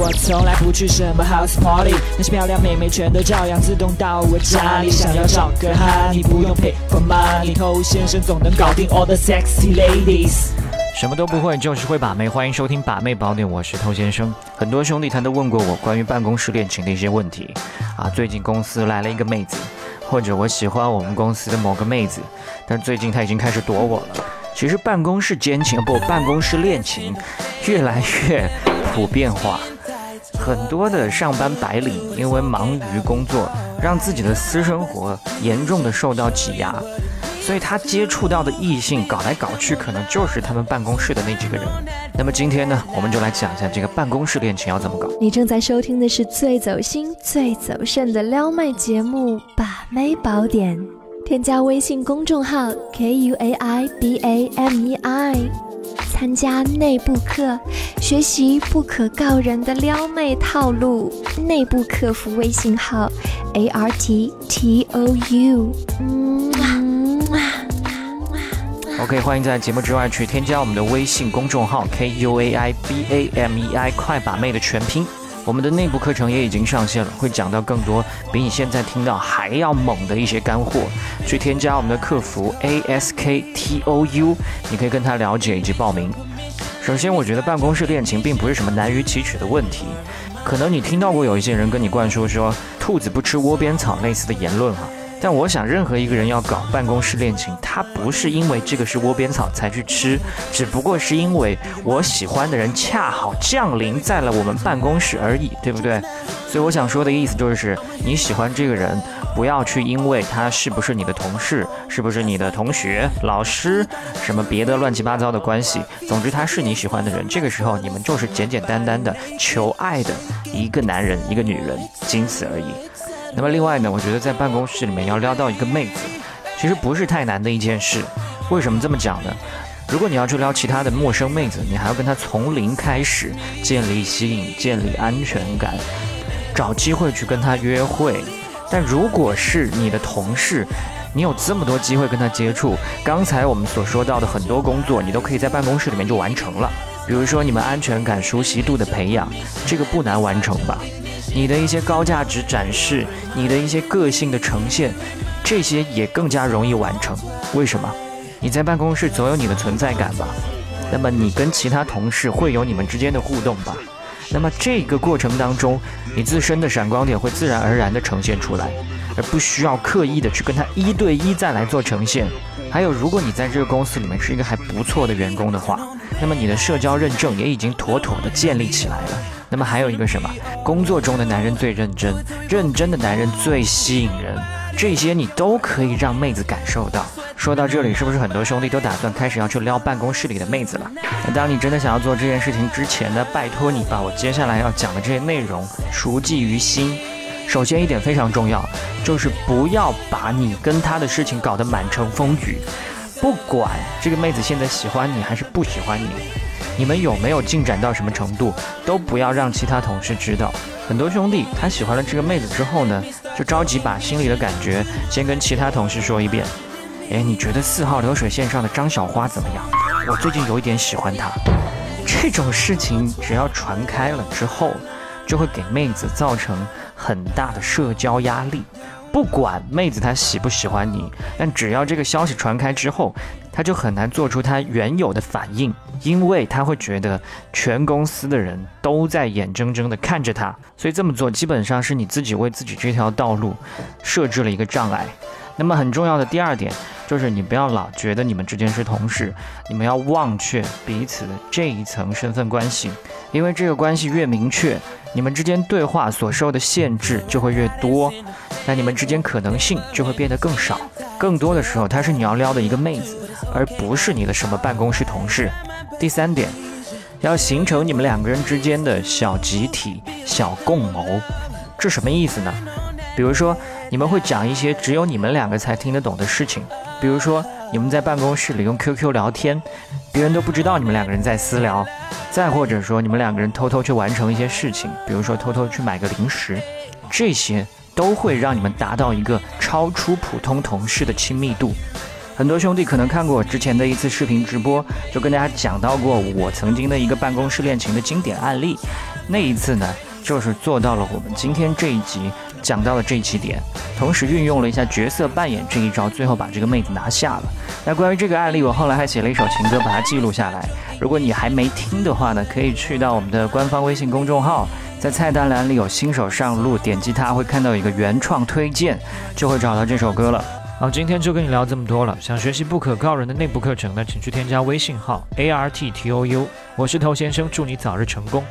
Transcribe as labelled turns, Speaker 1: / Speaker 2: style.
Speaker 1: 我从来不去什么 house party，那些漂亮妹妹全都照样自动到我家里。想要找个哈，你不用 pay for money，偷先生总能搞定 all the sexy ladies。
Speaker 2: 什么都不会，就是会把妹。欢迎收听《把妹宝典》，我是偷先生。很多兄弟他都问过我关于办公室恋情的一些问题啊。最近公司来了一个妹子，或者我喜欢我们公司的某个妹子，但最近她已经开始躲我了。其实办公室奸情不，办公室恋情越来越普遍化。很多的上班白领因为忙于工作，让自己的私生活严重的受到挤压。所以他接触到的异性搞来搞去，可能就是他们办公室的那几个人。那么今天呢，我们就来讲一下这个办公室恋情要怎么搞。
Speaker 3: 你正在收听的是最走心、最走肾的撩妹节目《把妹宝典》，添加微信公众号 k u a i b a m e i，参加内部课，学习不可告人的撩妹套路。内部客服微信号 a r t t o u。
Speaker 2: OK，欢迎在节目之外去添加我们的微信公众号 K U A I B A M E I 快把妹的全拼。我们的内部课程也已经上线了，会讲到更多比你现在听到还要猛的一些干货。去添加我们的客服 A S K T O U，你可以跟他了解以及报名。首先，我觉得办公室恋情并不是什么难于启齿的问题。可能你听到过有一些人跟你灌输说“兔子不吃窝边草”类似的言论哈。但我想，任何一个人要搞办公室恋情，他不是因为这个是窝边草才去吃，只不过是因为我喜欢的人恰好降临在了我们办公室而已，对不对？所以我想说的意思就是，你喜欢这个人，不要去因为他是不是你的同事，是不是你的同学、老师，什么别的乱七八糟的关系，总之他是你喜欢的人，这个时候你们就是简简单单的求爱的一个男人、一个女人，仅此而已。那么另外呢，我觉得在办公室里面要撩到一个妹子，其实不是太难的一件事。为什么这么讲呢？如果你要去撩其他的陌生妹子，你还要跟她从零开始建立吸引、建立安全感，找机会去跟她约会。但如果是你的同事，你有这么多机会跟她接触，刚才我们所说到的很多工作，你都可以在办公室里面就完成了。比如说你们安全感、熟悉度的培养，这个不难完成吧？你的一些高价值展示，你的一些个性的呈现，这些也更加容易完成。为什么？你在办公室总有你的存在感吧？那么你跟其他同事会有你们之间的互动吧？那么这个过程当中，你自身的闪光点会自然而然地呈现出来，而不需要刻意的去跟他一对一再来做呈现。还有，如果你在这个公司里面是一个还不错的员工的话，那么你的社交认证也已经妥妥的建立起来了。那么还有一个什么？工作中的男人最认真，认真的男人最吸引人，这些你都可以让妹子感受到。说到这里，是不是很多兄弟都打算开始要去撩办公室里的妹子了？那当你真的想要做这件事情之前呢，拜托你把我接下来要讲的这些内容熟记于心。首先一点非常重要，就是不要把你跟她的事情搞得满城风雨。不管这个妹子现在喜欢你还是不喜欢你。你们有没有进展到什么程度，都不要让其他同事知道。很多兄弟他喜欢了这个妹子之后呢，就着急把心里的感觉先跟其他同事说一遍。哎，你觉得四号流水线上的张小花怎么样？我最近有一点喜欢她。这种事情只要传开了之后，就会给妹子造成很大的社交压力。不管妹子她喜不喜欢你，但只要这个消息传开之后，她就很难做出她原有的反应，因为她会觉得全公司的人都在眼睁睁地看着她，所以这么做基本上是你自己为自己这条道路设置了一个障碍。那么很重要的第二点就是，你不要老觉得你们之间是同事，你们要忘却彼此的这一层身份关系，因为这个关系越明确，你们之间对话所受的限制就会越多。那你们之间可能性就会变得更少，更多的时候，她是你要撩的一个妹子，而不是你的什么办公室同事。第三点，要形成你们两个人之间的小集体、小共谋，这什么意思呢？比如说，你们会讲一些只有你们两个才听得懂的事情，比如说你们在办公室里用 QQ 聊天，别人都不知道你们两个人在私聊；再或者说，你们两个人偷偷去完成一些事情，比如说偷偷去买个零食，这些。都会让你们达到一个超出普通同事的亲密度。很多兄弟可能看过我之前的一次视频直播，就跟大家讲到过我曾经的一个办公室恋情的经典案例。那一次呢，就是做到了我们今天这一集讲到了这几点，同时运用了一下角色扮演这一招，最后把这个妹子拿下了。那关于这个案例，我后来还写了一首情歌，把它记录下来。如果你还没听的话呢，可以去到我们的官方微信公众号，在菜单栏里有新手上路，点击它会看到一个原创推荐，就会找到这首歌了。好，今天就跟你聊这么多了。想学习不可告人的内部课程呢，请去添加微信号 a r t t o u，我是头先生，祝你早日成功。